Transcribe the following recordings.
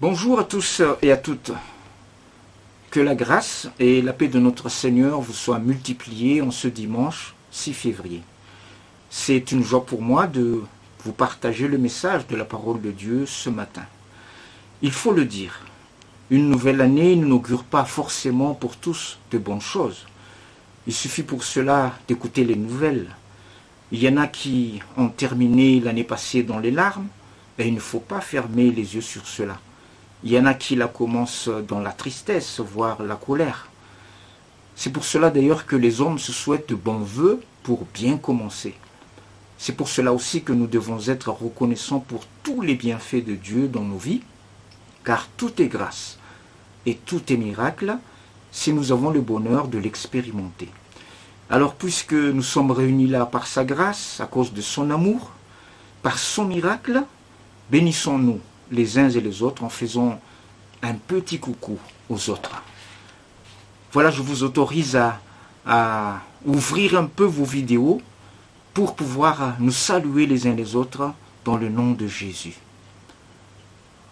Bonjour à tous et à toutes. Que la grâce et la paix de notre Seigneur vous soient multipliées en ce dimanche 6 février. C'est une joie pour moi de vous partager le message de la parole de Dieu ce matin. Il faut le dire, une nouvelle année n'augure pas forcément pour tous de bonnes choses. Il suffit pour cela d'écouter les nouvelles. Il y en a qui ont terminé l'année passée dans les larmes, et il ne faut pas fermer les yeux sur cela. Il y en a qui la commencent dans la tristesse, voire la colère. C'est pour cela d'ailleurs que les hommes se souhaitent de bons voeux pour bien commencer. C'est pour cela aussi que nous devons être reconnaissants pour tous les bienfaits de Dieu dans nos vies, car tout est grâce et tout est miracle si nous avons le bonheur de l'expérimenter. Alors puisque nous sommes réunis là par sa grâce, à cause de son amour, par son miracle, bénissons-nous les uns et les autres en faisant un petit coucou aux autres. Voilà, je vous autorise à, ouvrir un peu vos vidéos pour pouvoir nous saluer les uns les autres dans le nom de Jésus.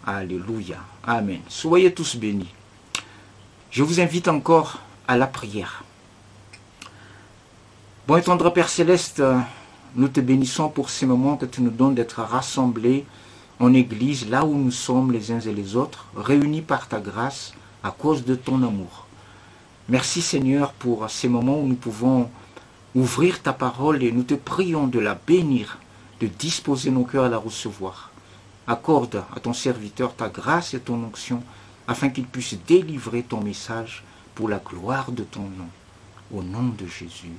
Alléluia. Amen. Soyez tous bénis. Je vous invite encore à la prière. Bon et tendre Père Céleste, nous te bénissons pour ces moments que tu nous donnes d'être rassemblés en Église, là où nous sommes les uns et les autres, réunis par ta grâce à cause de ton amour. Merci Seigneur pour ces moments où nous pouvons ouvrir ta parole et nous te prions de la bénir, de disposer nos cœurs à la recevoir. Accorde à ton serviteur ta grâce et ton onction afin qu'il puisse délivrer ton message pour la gloire de ton nom. Au nom de Jésus.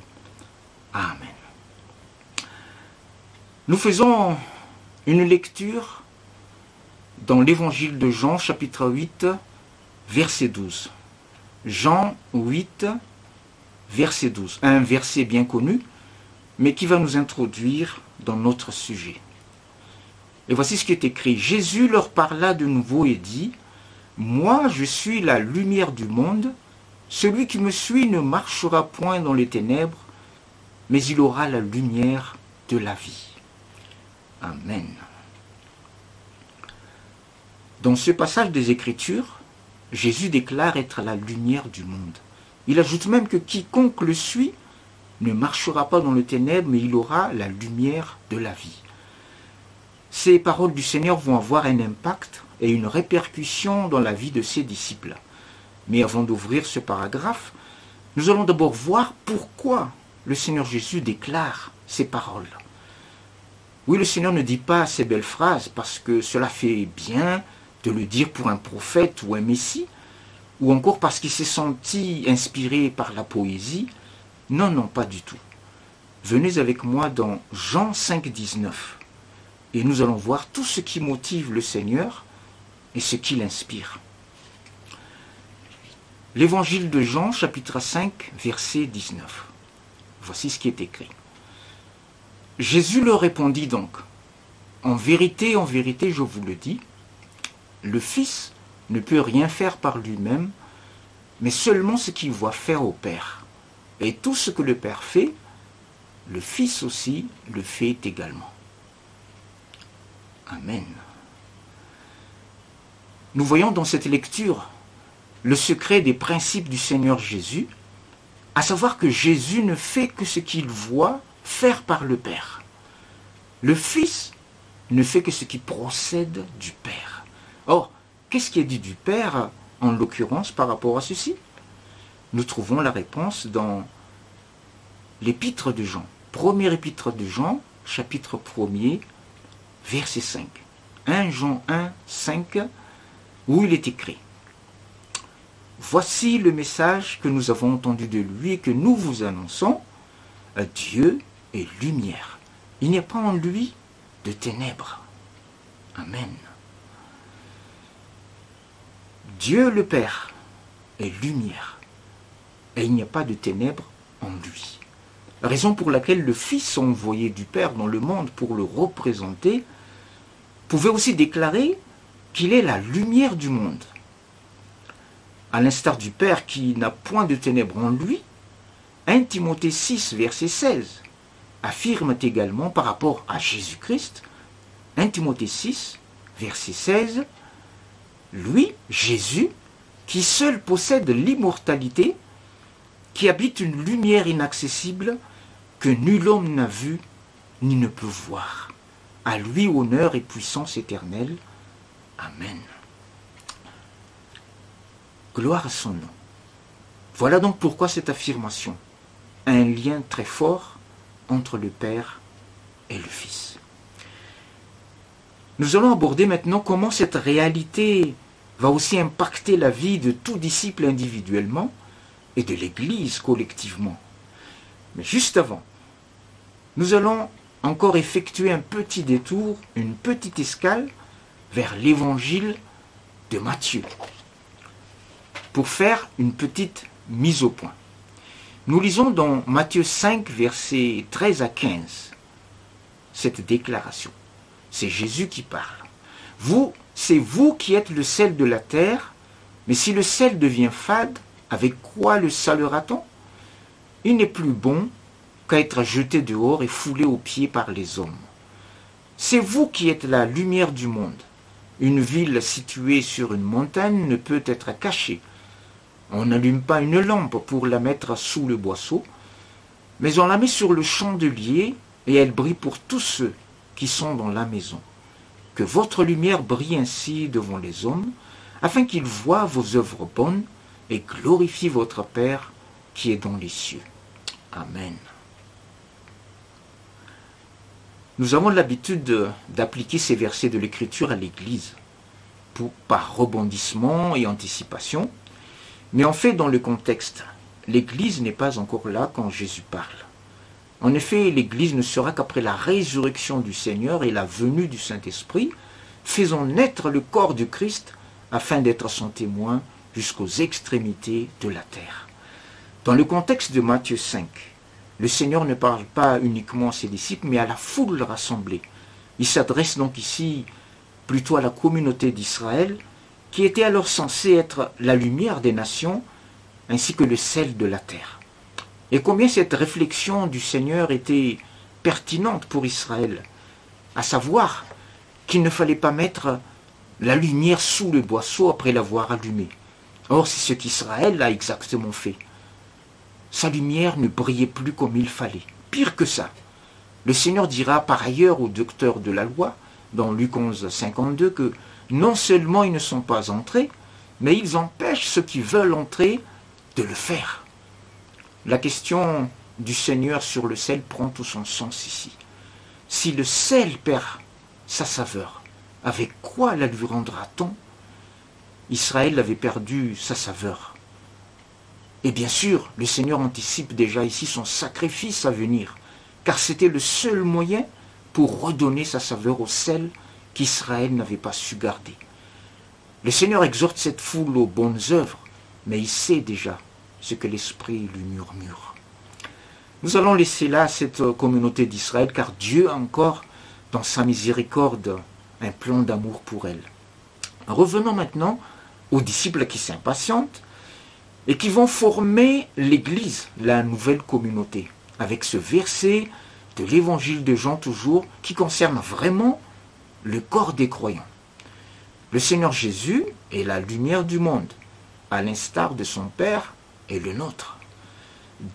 Amen. Nous faisons une lecture dans l'évangile de Jean chapitre 8 verset 12. Jean 8 verset 12. Un verset bien connu, mais qui va nous introduire dans notre sujet. Et voici ce qui est écrit. Jésus leur parla de nouveau et dit, Moi je suis la lumière du monde, celui qui me suit ne marchera point dans les ténèbres, mais il aura la lumière de la vie. Amen. Dans ce passage des Écritures, Jésus déclare être la lumière du monde. Il ajoute même que quiconque le suit ne marchera pas dans le ténèbre, mais il aura la lumière de la vie. Ces paroles du Seigneur vont avoir un impact et une répercussion dans la vie de ses disciples. Mais avant d'ouvrir ce paragraphe, nous allons d'abord voir pourquoi le Seigneur Jésus déclare ces paroles. Oui, le Seigneur ne dit pas ces belles phrases parce que cela fait bien de le dire pour un prophète ou un messie, ou encore parce qu'il s'est senti inspiré par la poésie. Non, non, pas du tout. Venez avec moi dans Jean 5, 19 et nous allons voir tout ce qui motive le Seigneur et ce qui l'inspire. L'évangile de Jean, chapitre 5, verset 19. Voici ce qui est écrit. Jésus leur répondit donc, En vérité, en vérité, je vous le dis, le Fils ne peut rien faire par lui-même, mais seulement ce qu'il voit faire au Père. Et tout ce que le Père fait, le Fils aussi le fait également. Amen. Nous voyons dans cette lecture le secret des principes du Seigneur Jésus, à savoir que Jésus ne fait que ce qu'il voit faire par le Père. Le Fils ne fait que ce qui procède du Père. Or, qu'est-ce qui est dit du Père, en l'occurrence, par rapport à ceci? Nous trouvons la réponse dans l'épître de Jean. Premier épître de Jean, chapitre 1er, verset 5. 1 Jean 1, 5, où il est écrit Voici le message que nous avons entendu de lui et que nous vous annonçons. Dieu est lumière. Il n'y a pas en lui de ténèbres. Amen. Dieu le Père est lumière. Et il n'y a pas de ténèbres en lui. Raison pour laquelle le Fils envoyé du Père dans le monde pour le représenter pouvait aussi déclarer qu'il est la lumière du monde. À l'instar du Père qui n'a point de ténèbres en lui, 1 Timothée 6, verset 16 affirme également par rapport à Jésus-Christ, 1 Timothée 6, verset 16, Lui, Jésus, qui seul possède l'immortalité, qui habite une lumière inaccessible que nul homme n'a vue ni ne peut voir. À lui honneur et puissance éternelle. Amen. Gloire à son nom. Voilà donc pourquoi cette affirmation a un lien très fort entre le Père et le Fils. Nous allons aborder maintenant comment cette réalité va aussi impacter la vie de tout disciple individuellement et de l'Église collectivement. Mais juste avant, nous allons encore effectuer un petit détour, une petite escale vers l'évangile de Matthieu pour faire une petite mise au point. Nous lisons dans Matthieu 5, versets 13 à 15, cette déclaration. C'est Jésus qui parle. Vous, c'est vous qui êtes le sel de la terre, mais si le sel devient fade, avec quoi le salera-t-on? Il n'est plus bon qu'à être jeté dehors et foulé aux pieds par les hommes. C'est vous qui êtes la lumière du monde. Une ville située sur une montagne ne peut être cachée. On n'allume pas une lampe pour la mettre sous le boisseau, mais on la met sur le chandelier et elle brille pour tous ceux qui sont dans la maison. Que votre lumière brille ainsi devant les hommes, afin qu'ils voient vos œuvres bonnes et glorifient votre Père qui est dans les cieux. Amen. Nous avons l'habitude d'appliquer ces versets de l'Écriture à l'Église, par rebondissement et anticipation, mais en fait, dans le contexte, l'Église n'est pas encore là quand Jésus parle. En effet, l'Église ne sera qu'après la résurrection du Seigneur et la venue du Saint-Esprit, faisant naître le corps du Christ afin d'être son témoin jusqu'aux extrémités de la terre. Dans le contexte de Matthieu 5, le Seigneur ne parle pas uniquement à ses disciples, mais à la foule rassemblée. Il s'adresse donc ici plutôt à la communauté d'Israël qui était alors censé être la lumière des nations ainsi que le sel de la terre. Et combien cette réflexion du Seigneur était pertinente pour Israël, à savoir qu'il ne fallait pas mettre la lumière sous le boisseau après l'avoir allumé. Or, c'est ce qu'Israël a exactement fait. Sa lumière ne brillait plus comme il fallait. Pire que ça. Le Seigneur dira par ailleurs au docteur de la loi, dans Luc 11, 52, que non seulement ils ne sont pas entrés, mais ils empêchent ceux qui veulent entrer de le faire. La question du Seigneur sur le sel prend tout son sens ici. Si le sel perd sa saveur, avec quoi la lui rendra-t-on? Israël avait perdu sa saveur. Et bien sûr, le Seigneur anticipe déjà ici son sacrifice à venir, car c'était le seul moyen pour redonner sa saveur au sel qu'Israël n'avait pas su garder. Le Seigneur exhorte cette foule aux bonnes œuvres, mais il sait déjà ce que l'Esprit lui murmure. Nous allons laisser là cette communauté d'Israël, car Dieu a encore, dans sa miséricorde, un plan d'amour pour elle. Revenons maintenant aux disciples qui s'impatientent et qui vont former l'Église, la nouvelle communauté, avec ce verset de l'évangile de Jean toujours, qui concerne vraiment le corps des croyants. Le Seigneur Jésus est la lumière du monde, à l'instar de son Père et le nôtre.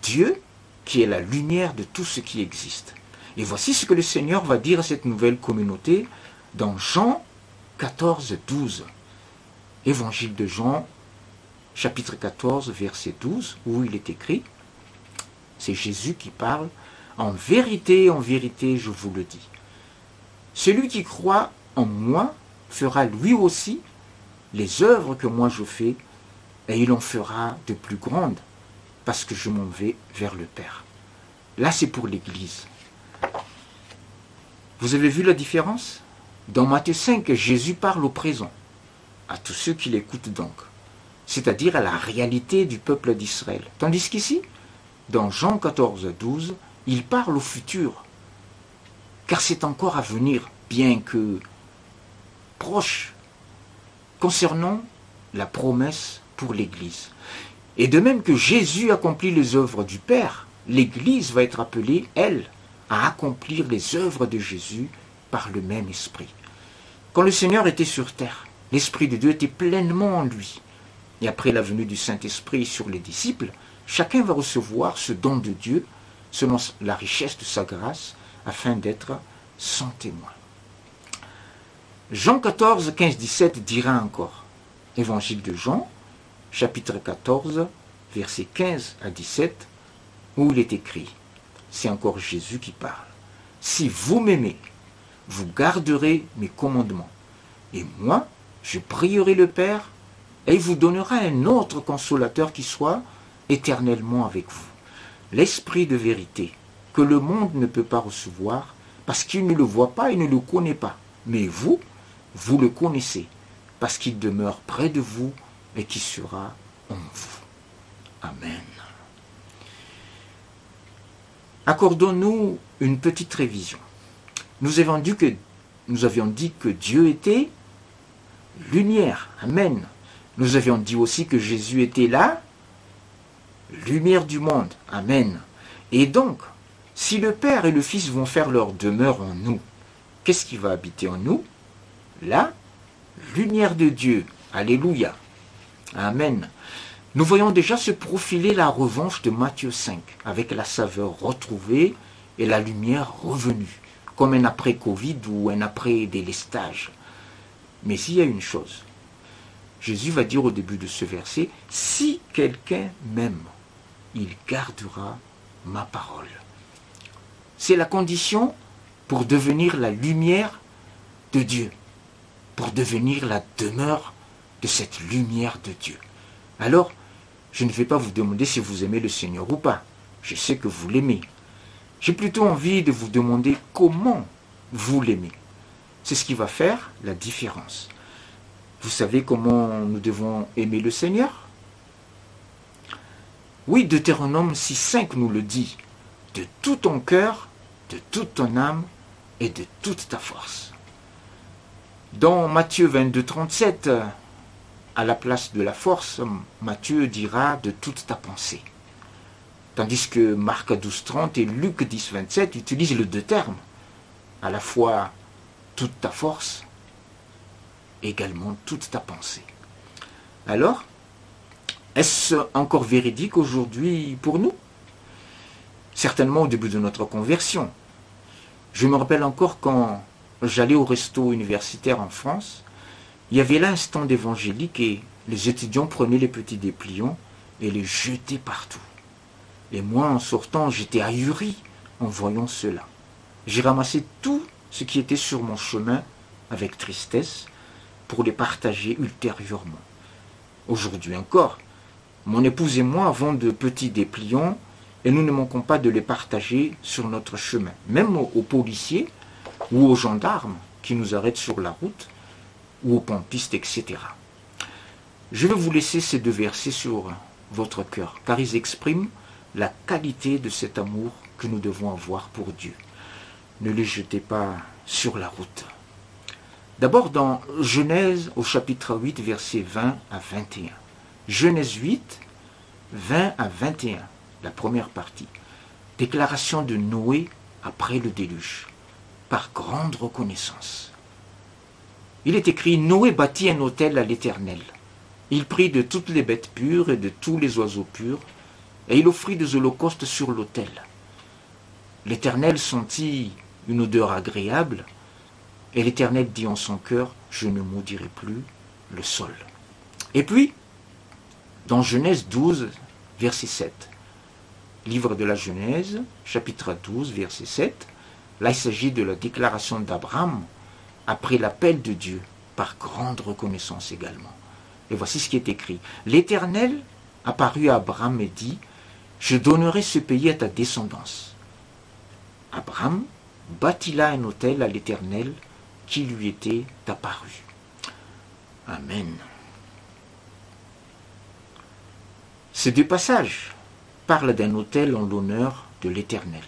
Dieu qui est la lumière de tout ce qui existe. Et voici ce que le Seigneur va dire à cette nouvelle communauté dans Jean 14, 12. Évangile de Jean, chapitre 14, verset 12, où il est écrit, c'est Jésus qui parle, En vérité, en vérité, je vous le dis, celui qui croit en moi fera lui aussi les œuvres que moi je fais, et il en fera de plus grandes, parce que je m'en vais vers le Père. Là, c'est pour l'Église. Vous avez vu la différence? Dans Matthieu 5, Jésus parle au présent, à tous ceux qui l'écoutent donc, c'est-à-dire à la réalité du peuple d'Israël. Tandis qu'ici, dans Jean 14, 12, il parle au futur, car c'est encore à venir, bien que proche, concernant la promesse pour l'Église. Et de même que Jésus accomplit les œuvres du Père, l'Église va être appelée, elle, à accomplir les œuvres de Jésus par le même esprit. Quand le Seigneur était sur terre, L'Esprit de Dieu était pleinement en lui. Et après la venue du Saint-Esprit sur les disciples, chacun va recevoir ce don de Dieu selon la richesse de sa grâce afin d'être son témoin. Jean 14, 15, 17 dira encore, Évangile de Jean, chapitre 14, versets 15 à 17, où il est écrit, c'est encore Jésus qui parle, Si vous m'aimez, vous garderez mes commandements, et moi, je prierai le Père, et il vous donnera un autre consolateur qui soit éternellement avec vous. L'Esprit de vérité, que le monde ne peut pas recevoir, parce qu'il ne le voit pas et ne le connaît pas. Mais vous, vous le connaissez, parce qu'il demeure près de vous et qui sera en vous. Amen. Accordons-nous une petite révision. Nous avions dit que, Dieu était lumière. Amen. Nous avions dit aussi que Jésus était la lumière du monde. Amen. Et donc, si le Père et le Fils vont faire leur demeure en nous, qu'est-ce qui va habiter en nous? La lumière de Dieu. Alléluia. Amen. Nous voyons déjà se profiler la revanche de Matthieu 5, avec la saveur retrouvée et la lumière revenue, comme un après-Covid ou un après-délestage. Mais il y a une chose. Jésus va dire au début de ce verset, si quelqu'un m'aime, il gardera ma parole. C'est la condition pour devenir la lumière de Dieu, pour devenir la demeure cette lumière de Dieu. Alors, je ne vais pas vous demander si vous aimez le Seigneur ou pas. Je sais que vous l'aimez. J'ai plutôt envie de vous demander comment vous l'aimez. C'est ce qui va faire la différence. Vous savez comment nous devons aimer le Seigneur? Oui, Deutéronome 6.5 nous le dit. De tout ton cœur, de toute ton âme et de toute ta force. Dans Matthieu 22, 37, à la place de la force, Matthieu dira de toute ta pensée. Tandis que Marc 12, 30 et Luc 10, 27 utilisent les deux termes, à la fois toute ta force, également toute ta pensée. Alors, est-ce encore véridique aujourd'hui pour nous? Certainement au début de notre conversion. Je me rappelle encore quand j'allais au resto universitaire en France, il y avait là un stand évangélique et les étudiants prenaient les petits dépliants et les jetaient partout. Et moi, en sortant, j'étais ahuri en voyant cela. J'ai ramassé tout ce qui était sur mon chemin avec tristesse pour les partager ultérieurement. Aujourd'hui encore, mon épouse et moi avons de petits dépliants et nous ne manquons pas de les partager sur notre chemin, même aux, policiers ou aux gendarmes qui nous arrêtent sur la route ou aux pompistes, etc. Je vais vous laisser ces deux versets sur votre cœur, car ils expriment la qualité de cet amour que nous devons avoir pour Dieu ne les jetez pas sur la route. D'abord dans Genèse au chapitre 8, versets 20 à 21. Genèse 8, 20 à 21, la première partie. Déclaration de Noé après le déluge, par grande reconnaissance. Il est écrit, Noé bâtit un hôtel à l'Éternel. Il prit de toutes les bêtes pures et de tous les oiseaux purs, et il offrit des holocaustes sur l'autel. L'Éternel sentit une odeur agréable, et l'Éternel dit en son cœur, je ne maudirai plus le sol. Et puis, dans Genèse 12, verset 7, livre de la Genèse, chapitre 12, verset 7, là il s'agit de la déclaration d'Abraham après l'appel de Dieu, par grande reconnaissance également. Et voici ce qui est écrit. L'Éternel apparut à Abraham et dit, je donnerai ce pays à ta descendance. Abraham bâtit là un hôtel à l'Éternel qui lui était apparu. Amen. Ces deux passages parlent d'un hôtel en l'honneur de l'Éternel.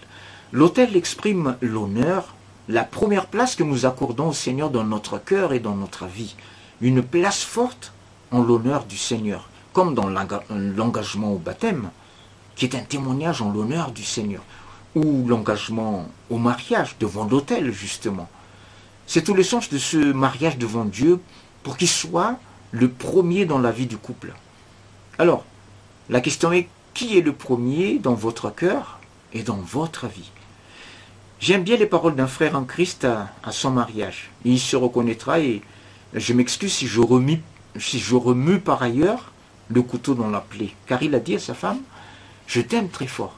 L'hôtel exprime l'honneur, la première place que nous accordons au Seigneur dans notre cœur et dans notre vie. Une place forte en l'honneur du Seigneur, comme dans l'engagement au baptême, qui est un témoignage en l'honneur du Seigneur ou l'engagement au mariage devant l'autel, justement. C'est tout le sens de ce mariage devant Dieu pour qu'il soit le premier dans la vie du couple. Alors, la question est, qui est le premier dans votre cœur et dans votre vie? J'aime bien les paroles d'un frère en Christ à, son mariage. Il se reconnaîtra et je m'excuse si je, remue, par ailleurs le couteau dans la plaie. Car il a dit à sa femme, je t'aime très fort,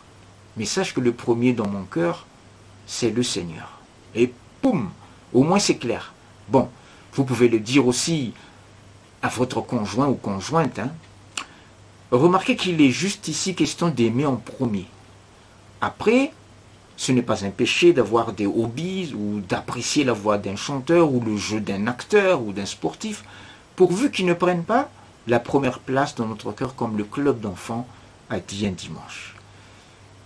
mais sache que le premier dans mon cœur, c'est le Seigneur. Et poum, au moins c'est clair. Bon, vous pouvez le dire aussi à votre conjoint ou conjointe. Hein. Remarquez qu'il est juste ici question d'aimer en premier. Après, ce n'est pas un péché d'avoir des hobbies ou d'apprécier la voix d'un chanteur ou le jeu d'un acteur ou d'un sportif, pourvu qu'ils ne prennent pas la première place dans notre cœur comme le club d'enfants a dit un dimanche.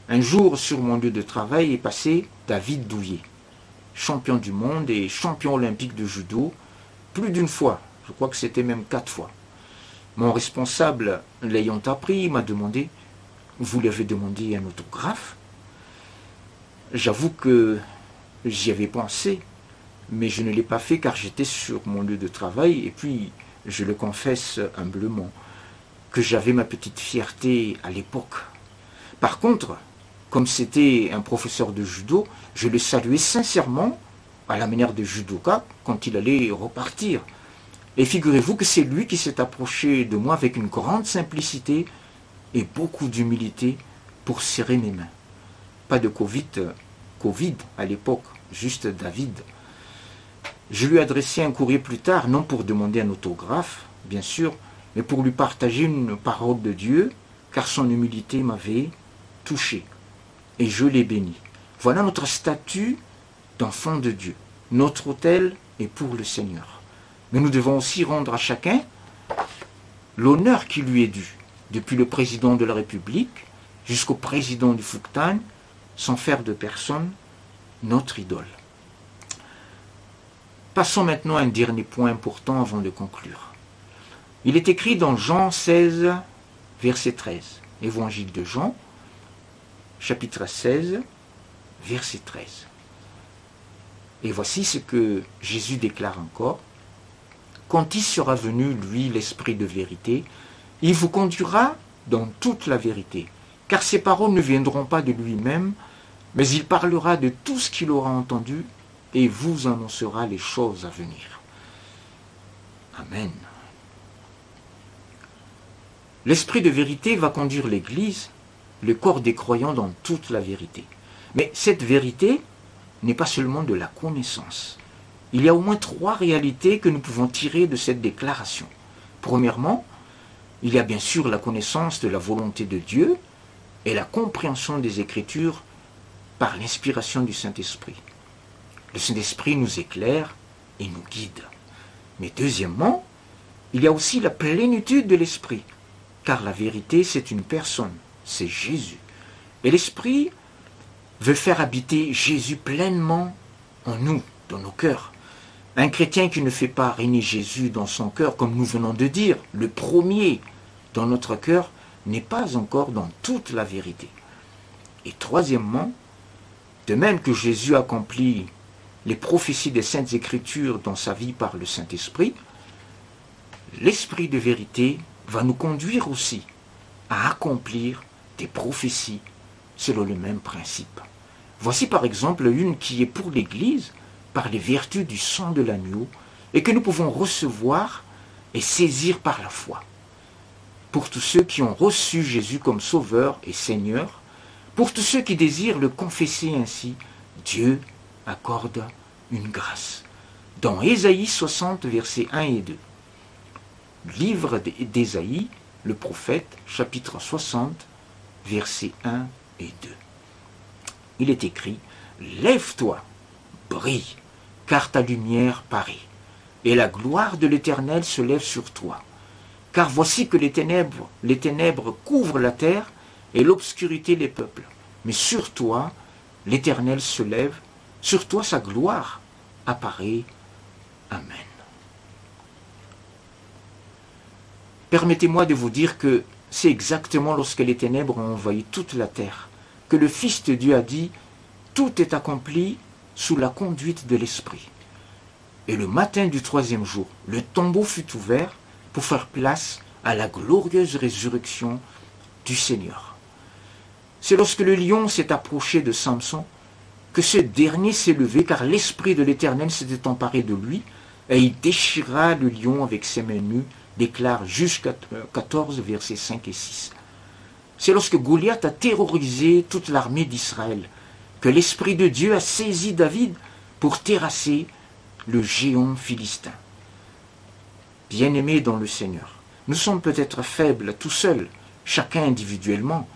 Un jour, sur mon lieu de travail, est passé David Douillet, champion du monde et champion olympique de judo, plus d'une fois, je crois que c'était même quatre fois. Mon responsable, l'ayant appris, m'a demandé Vous lui avez demandé un autographe? J'avoue que j'y avais pensé, mais je ne l'ai pas fait car j'étais sur mon lieu de travail et puis, je le confesse humblement, que j'avais ma petite fierté à l'époque. Par contre, comme c'était un professeur de judo, je le saluais sincèrement à la manière de judoka quand il allait repartir. Et figurez-vous que c'est lui qui s'est approché de moi avec une grande simplicité et beaucoup d'humilité pour serrer mes mains. Pas de Covid Covid à l'époque, juste David. Je lui ai adressé un courrier plus tard, non pour demander un autographe, bien sûr, mais pour lui partager une parole de Dieu, car son humilité m'avait touché. Et je l'ai béni. Voilà notre statut d'enfant de Dieu. Notre autel est pour le Seigneur. Mais nous devons aussi rendre à chacun l'honneur qui lui est dû, depuis le président de la République jusqu'au président du Fouctan, sans faire de personne notre idole. Passons maintenant à un dernier point important avant de conclure. Il est écrit dans Jean 16, verset 13, Évangile de Jean, chapitre 16, verset 13. Et voici ce que Jésus déclare encore. Quand il sera venu, lui, l'Esprit de vérité, il vous conduira dans toute la vérité, car ses paroles ne viendront pas de lui-même, mais il parlera de tout ce qu'il aura entendu et vous annoncera les choses à venir. Amen. L'Esprit de vérité va conduire l'Église, le corps des croyants dans toute la vérité. Mais cette vérité n'est pas seulement de la connaissance. Il y a au moins trois réalités que nous pouvons tirer de cette déclaration. Premièrement, il y a bien sûr la connaissance de la volonté de Dieu et la compréhension des Écritures par l'inspiration du Saint-Esprit. Le Saint-Esprit nous éclaire et nous guide. Mais deuxièmement, il y a aussi la plénitude de l'Esprit, car la vérité, c'est une personne, c'est Jésus. Et l'Esprit veut faire habiter Jésus pleinement en nous, dans nos cœurs. Un chrétien qui ne fait pas régner Jésus dans son cœur, comme nous venons de dire, le premier dans notre cœur, n'est pas encore dans toute la vérité. Et troisièmement, de même que Jésus accomplit les prophéties des saintes écritures dans sa vie par le Saint-Esprit, l'Esprit de vérité va nous conduire aussi à accomplir des prophéties selon le même principe. Voici par exemple une qui est pour l'Église par les vertus du sang de l'agneau et que nous pouvons recevoir et saisir par la foi. Pour tous ceux qui ont reçu Jésus comme Sauveur et Seigneur, pour tous ceux qui désirent le confesser ainsi, Dieu accorde une grâce. Dans Ésaïe 60, versets 1 et 2. Livre d'Ésaïe, le prophète, chapitre 60, versets 1 et 2. Il est écrit Lève-toi, brille, car ta lumière paraît, et la gloire de l'Éternel se lève sur toi. Car voici que les ténèbres, les ténèbres couvrent la terre, et l'obscurité les peuples. Mais sur toi, l'Éternel se lève, sur toi sa gloire apparaît. Amen. Permettez-moi de vous dire que c'est exactement lorsque les ténèbres ont envahi toute la terre que le Fils de Dieu a dit, tout est accompli sous la conduite de l'Esprit. Et le matin du troisième jour, le tombeau fut ouvert pour faire place à la glorieuse résurrection du Seigneur. C'est lorsque le lion s'est approché de Samson que ce dernier s'est levé car l'Esprit de l'Éternel s'était emparé de lui et il déchira le lion avec ses mains nues, déclare Juge 14, versets 5 et 6. C'est lorsque Goliath a terrorisé toute l'armée d'Israël que l'Esprit de Dieu a saisi David pour terrasser le géant philistin. Bien-aimés dans le Seigneur, nous sommes peut-être faibles tout seuls, chacun individuellement,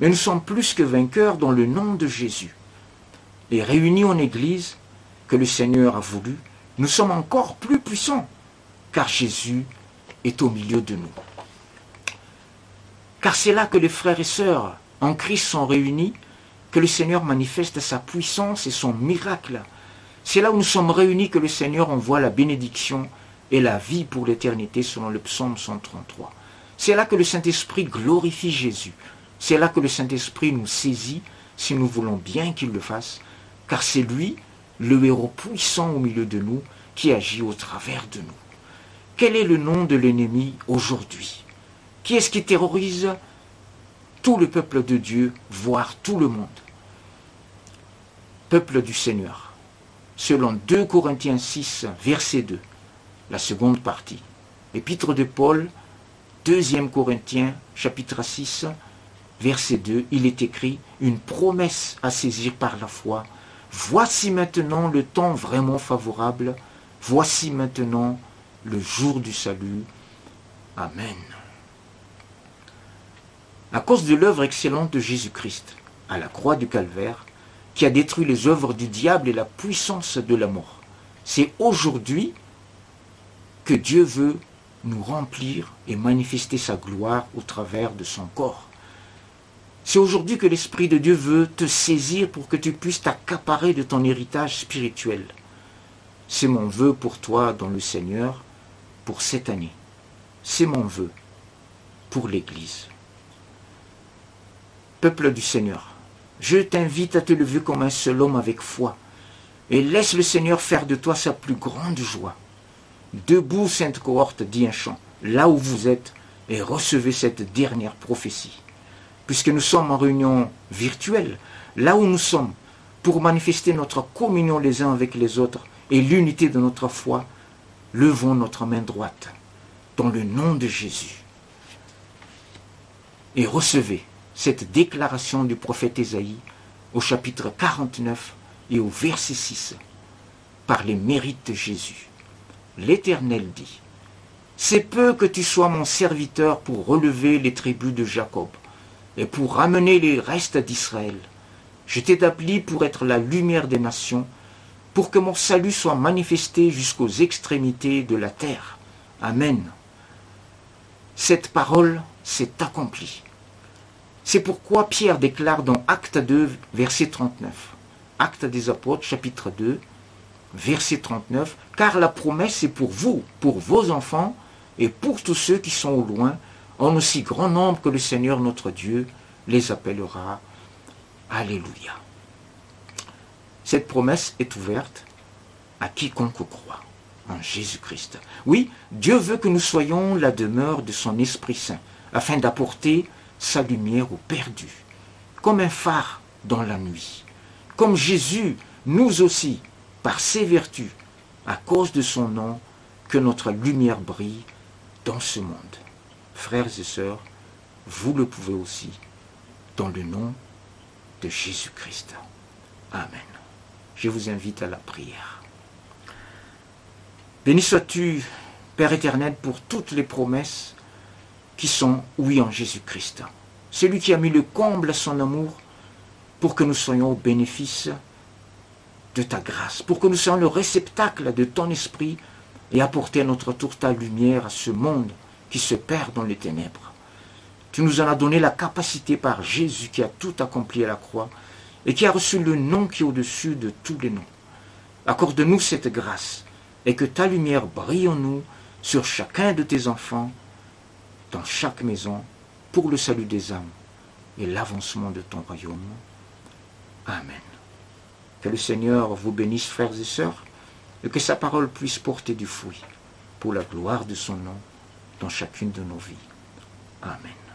mais nous sommes plus que vainqueurs dans le nom de Jésus. Et réunis en Église, que le Seigneur a voulu, nous sommes encore plus puissants, car Jésus est au milieu de nous. Car c'est là que les frères et sœurs en Christ sont réunis, que le Seigneur manifeste sa puissance et son miracle. C'est là où nous sommes réunis que le Seigneur envoie la bénédiction et la vie pour l'éternité selon le psaume 133. C'est là que le Saint-Esprit glorifie Jésus. C'est là que le Saint-Esprit nous saisit si nous voulons bien qu'il le fasse, car c'est lui, le héros puissant au milieu de nous, qui agit au travers de nous. Quel est le nom de l'ennemi aujourd'hui? Qui est-ce qui terrorise tout le peuple de Dieu, voire tout le monde? Peuple du Seigneur. Selon 2 Corinthiens 6, verset 2 la seconde partie. Épître de Paul, 2 Corinthiens, chapitre 6, verset 2, il est écrit une promesse à saisir par la foi. Voici maintenant le temps vraiment favorable. Voici maintenant le jour du salut. Amen. À cause de l'œuvre excellente de Jésus-Christ à la croix du calvaire, qui a détruit les œuvres du diable et la puissance de la mort, c'est aujourd'hui que Dieu veut nous remplir et manifester sa gloire au travers de son corps. C'est aujourd'hui que l'Esprit de Dieu veut te saisir pour que tu puisses t'accaparer de ton héritage spirituel. C'est mon vœu pour toi dans le Seigneur pour cette année. C'est mon vœu pour l'Église. Peuple du Seigneur, je t'invite à te lever comme un seul homme avec foi et laisse le Seigneur faire de toi sa plus grande joie. Debout, sainte cohorte, dit un chant, là où vous êtes, et recevez cette dernière prophétie. Puisque nous sommes en réunion virtuelle, là où nous sommes, pour manifester notre communion les uns avec les autres et l'unité de notre foi, levons notre main droite dans le nom de Jésus. Et recevez cette déclaration du prophète Ésaïe au chapitre 49 et au verset 6 par les mérites de Jésus l'Éternel dit, C'est peu que tu sois mon serviteur pour relever les tribus de Jacob et pour ramener les restes d'Israël. Je t'ai établi pour être la lumière des nations, pour que mon salut soit manifesté jusqu'aux extrémités de la terre. Amen. Cette parole s'est accomplie. C'est pourquoi Pierre déclare dans Acte 2, verset 39. Acte des Apôtres, chapitre 2, verset 39, car la promesse est pour vous, pour vos enfants et pour tous ceux qui sont au loin, en aussi grand nombre que le Seigneur notre Dieu les appellera. Alléluia. Cette promesse est ouverte à quiconque croit en Jésus-Christ. Oui, Dieu veut que nous soyons la demeure de son Esprit Saint, afin d'apporter sa lumière aux perdus, comme un phare dans la nuit. Comme Jésus, nous aussi, par ses vertus, à cause de son nom, que notre lumière brille dans ce monde. Frères et sœurs, vous le pouvez aussi, dans le nom de Jésus-Christ. Amen. Je vous invite à la prière. Béni sois-tu, Père éternel, pour toutes les promesses qui sont oui en Jésus-Christ. Celui qui a mis le comble à son amour pour que nous soyons au bénéfice de ta grâce, pour que nous soyons le réceptacle de ton esprit et apporter à notre tour ta lumière à ce monde qui se perd dans les ténèbres. Tu nous en as donné la capacité par Jésus qui a tout accompli à la croix et qui a reçu le nom qui est au-dessus de tous les noms. Accorde-nous cette grâce et que ta lumière brille en nous sur chacun de tes enfants, dans chaque maison, pour le salut des âmes et l'avancement de ton royaume. Amen. Que le Seigneur vous bénisse, frères et sœurs, et que sa parole puisse porter du fruit pour la gloire de son nom dans chacune de nos vies. Amen.